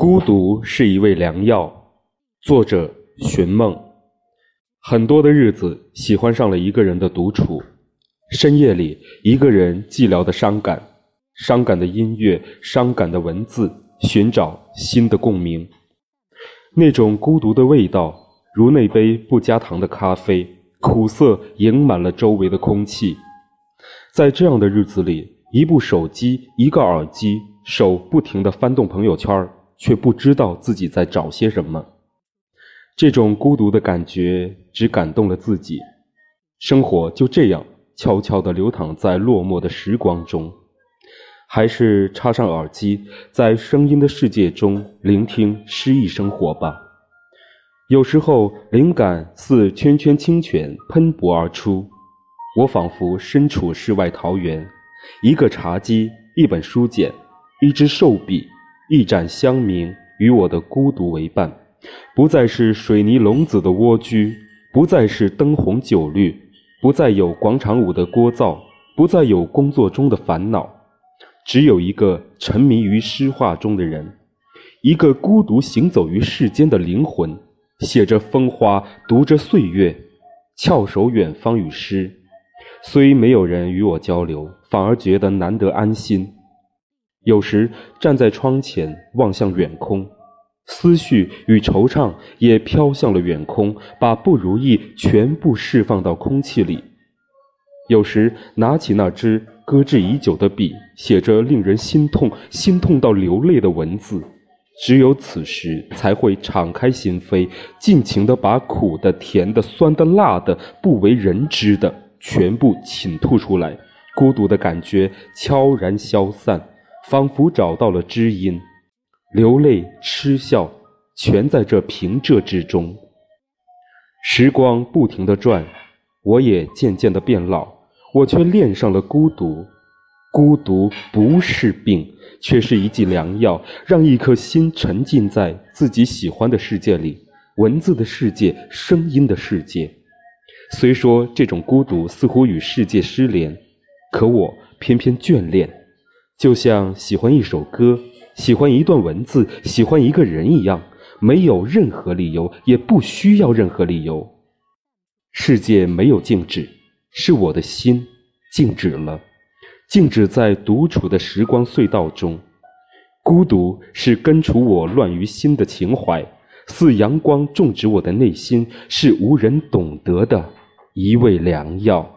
孤独是一味良药。作者：寻梦。很多的日子，喜欢上了一个人的独处。深夜里，一个人寂寥的伤感，伤感的音乐，伤感的文字，寻找新的共鸣。那种孤独的味道，如那杯不加糖的咖啡，苦涩盈满了周围的空气。在这样的日子里，一部手机，一个耳机，手不停地翻动朋友圈儿。却不知道自己在找些什么，这种孤独的感觉只感动了自己。生活就这样悄悄地流淌在落寞的时光中，还是插上耳机，在声音的世界中聆听诗意生活吧。有时候灵感似涓涓清泉喷薄而出，我仿佛身处世外桃源，一个茶几，一本书简，一支寿笔。一盏香茗与我的孤独为伴，不再是水泥笼子的蜗居，不再是灯红酒绿，不再有广场舞的聒噪，不再有工作中的烦恼，只有一个沉迷于诗画中的人，一个孤独行走于世间的灵魂，写着风花，读着岁月，翘首远方与诗，虽没有人与我交流，反而觉得难得安心。有时站在窗前望向远空，思绪与惆怅也飘向了远空，把不如意全部释放到空气里。有时拿起那支搁置已久的笔，写着令人心痛、心痛到流泪的文字。只有此时，才会敞开心扉，尽情地把苦的、甜的、酸的、辣的、不为人知的全部倾吐出来。孤独的感觉悄然消散。仿佛找到了知音，流泪、痴笑，全在这平仄之中。时光不停地转，我也渐渐地变老，我却恋上了孤独。孤独不是病，却是一剂良药，让一颗心沉浸在自己喜欢的世界里，文字的世界，声音的世界。虽说这种孤独似乎与世界失联，可我偏偏眷恋。就像喜欢一首歌，喜欢一段文字，喜欢一个人一样，没有任何理由，也不需要任何理由。世界没有静止，是我的心静止了，静止在独处的时光隧道中。孤独是根除我乱于心的情怀，似阳光种植我的内心，是无人懂得的一味良药。